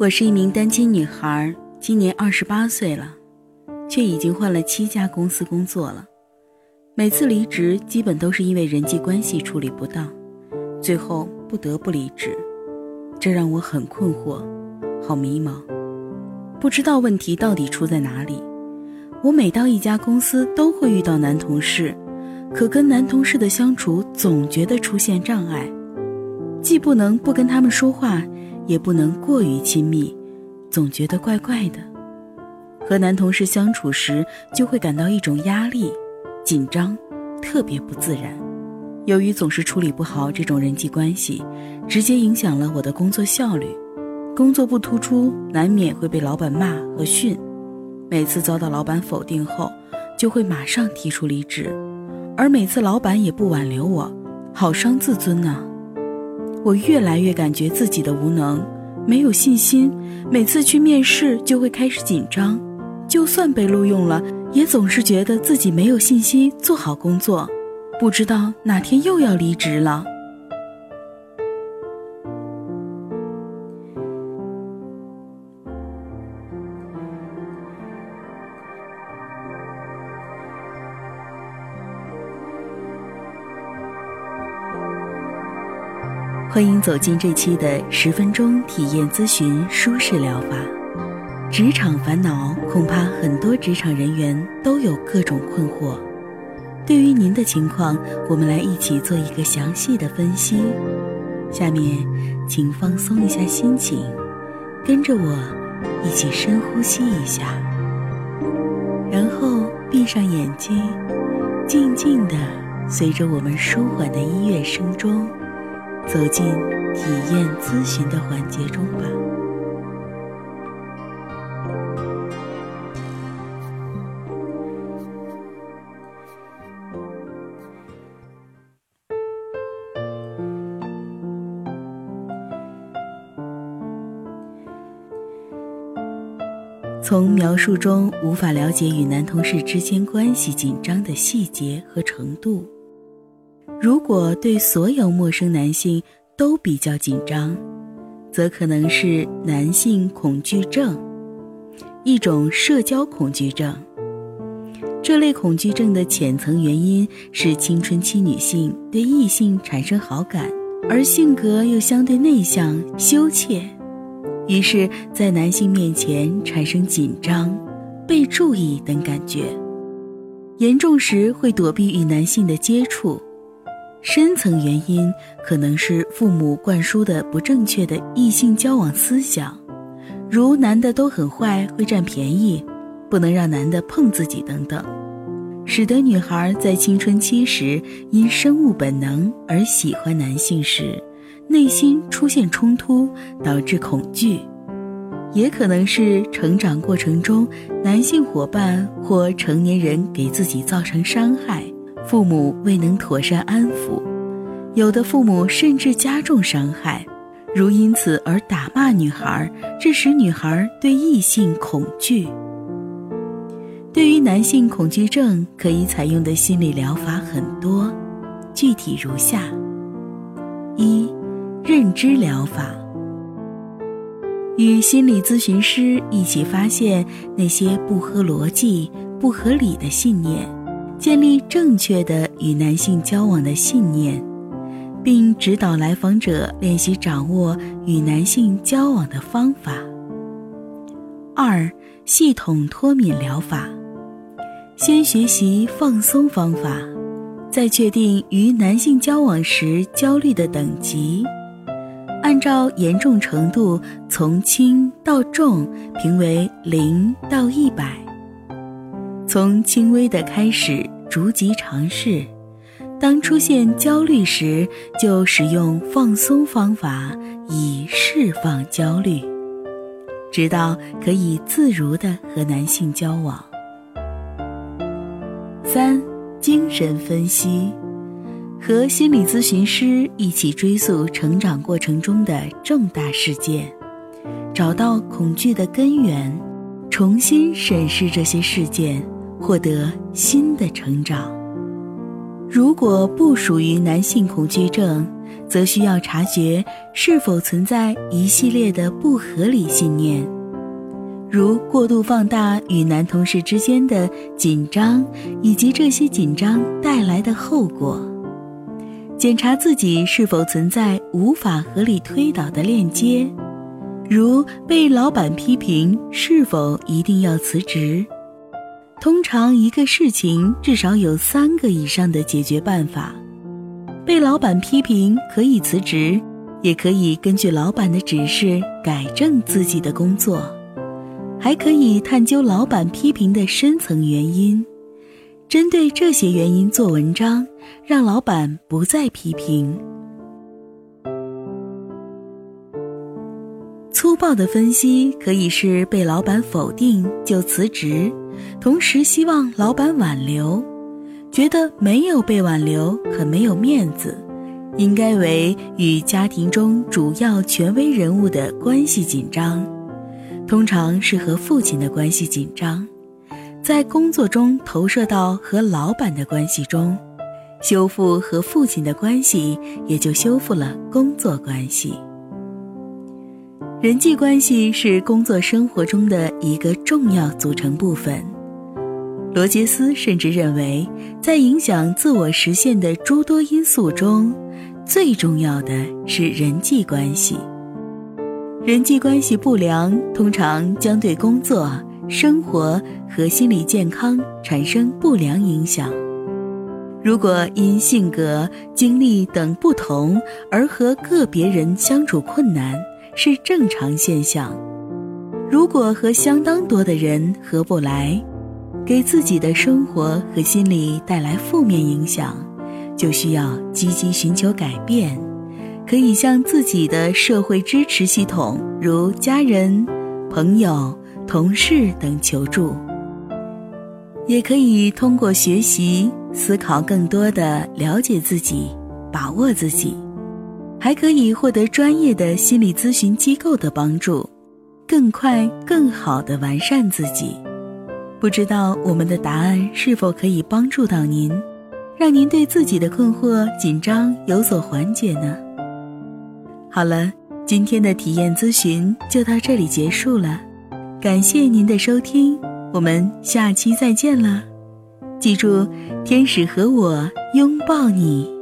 我是一名单亲女孩，今年二十八岁了，却已经换了七家公司工作了。每次离职基本都是因为人际关系处理不当，最后不得不离职，这让我很困惑，好迷茫，不知道问题到底出在哪里。我每到一家公司都会遇到男同事，可跟男同事的相处总觉得出现障碍，既不能不跟他们说话。也不能过于亲密，总觉得怪怪的。和男同事相处时，就会感到一种压力、紧张，特别不自然。由于总是处理不好这种人际关系，直接影响了我的工作效率。工作不突出，难免会被老板骂和训。每次遭到老板否定后，就会马上提出离职。而每次老板也不挽留我，好伤自尊呐。我越来越感觉自己的无能，没有信心，每次去面试就会开始紧张，就算被录用了，也总是觉得自己没有信心做好工作，不知道哪天又要离职了。欢迎走进这期的十分钟体验咨询舒适疗法。职场烦恼，恐怕很多职场人员都有各种困惑。对于您的情况，我们来一起做一个详细的分析。下面，请放松一下心情，跟着我一起深呼吸一下，然后闭上眼睛，静静的随着我们舒缓的音乐声中。走进体验咨询的环节中吧。从描述中无法了解与男同事之间关系紧张的细节和程度。如果对所有陌生男性都比较紧张，则可能是男性恐惧症，一种社交恐惧症。这类恐惧症的浅层原因是青春期女性对异性产生好感，而性格又相对内向、羞怯，于是，在男性面前产生紧张、被注意等感觉，严重时会躲避与男性的接触。深层原因可能是父母灌输的不正确的异性交往思想，如男的都很坏，会占便宜，不能让男的碰自己等等，使得女孩在青春期时因生物本能而喜欢男性时，内心出现冲突，导致恐惧，也可能是成长过程中男性伙伴或成年人给自己造成伤害。父母未能妥善安抚，有的父母甚至加重伤害，如因此而打骂女孩，致使女孩对异性恐惧。对于男性恐惧症，可以采用的心理疗法很多，具体如下：一、认知疗法，与心理咨询师一起发现那些不合逻辑、不合理的信念。建立正确的与男性交往的信念，并指导来访者练习掌握与男性交往的方法。二、系统脱敏疗法，先学习放松方法，再确定与男性交往时焦虑的等级，按照严重程度从轻到重评为零到一百。从轻微的开始，逐级尝试。当出现焦虑时，就使用放松方法以释放焦虑，直到可以自如的和男性交往。三、精神分析，和心理咨询师一起追溯成长过程中的重大事件，找到恐惧的根源，重新审视这些事件。获得新的成长。如果不属于男性恐惧症，则需要察觉是否存在一系列的不合理信念，如过度放大与男同事之间的紧张，以及这些紧张带来的后果。检查自己是否存在无法合理推导的链接，如被老板批评是否一定要辞职。通常一个事情至少有三个以上的解决办法。被老板批评可以辞职，也可以根据老板的指示改正自己的工作，还可以探究老板批评的深层原因，针对这些原因做文章，让老板不再批评。报的分析可以是被老板否定就辞职，同时希望老板挽留。觉得没有被挽留很没有面子，应该为与家庭中主要权威人物的关系紧张，通常是和父亲的关系紧张，在工作中投射到和老板的关系中，修复和父亲的关系，也就修复了工作关系。人际关系是工作生活中的一个重要组成部分。罗杰斯甚至认为，在影响自我实现的诸多因素中，最重要的是人际关系。人际关系不良，通常将对工作、生活和心理健康产生不良影响。如果因性格、经历等不同而和个别人相处困难，是正常现象；如果和相当多的人合不来，给自己的生活和心理带来负面影响，就需要积极寻求改变。可以向自己的社会支持系统，如家人、朋友、同事等求助。也可以通过学习、思考，更多的了解自己，把握自己。还可以获得专业的心理咨询机构的帮助，更快、更好的完善自己。不知道我们的答案是否可以帮助到您，让您对自己的困惑、紧张有所缓解呢？好了，今天的体验咨询就到这里结束了，感谢您的收听，我们下期再见了。记住，天使和我拥抱你。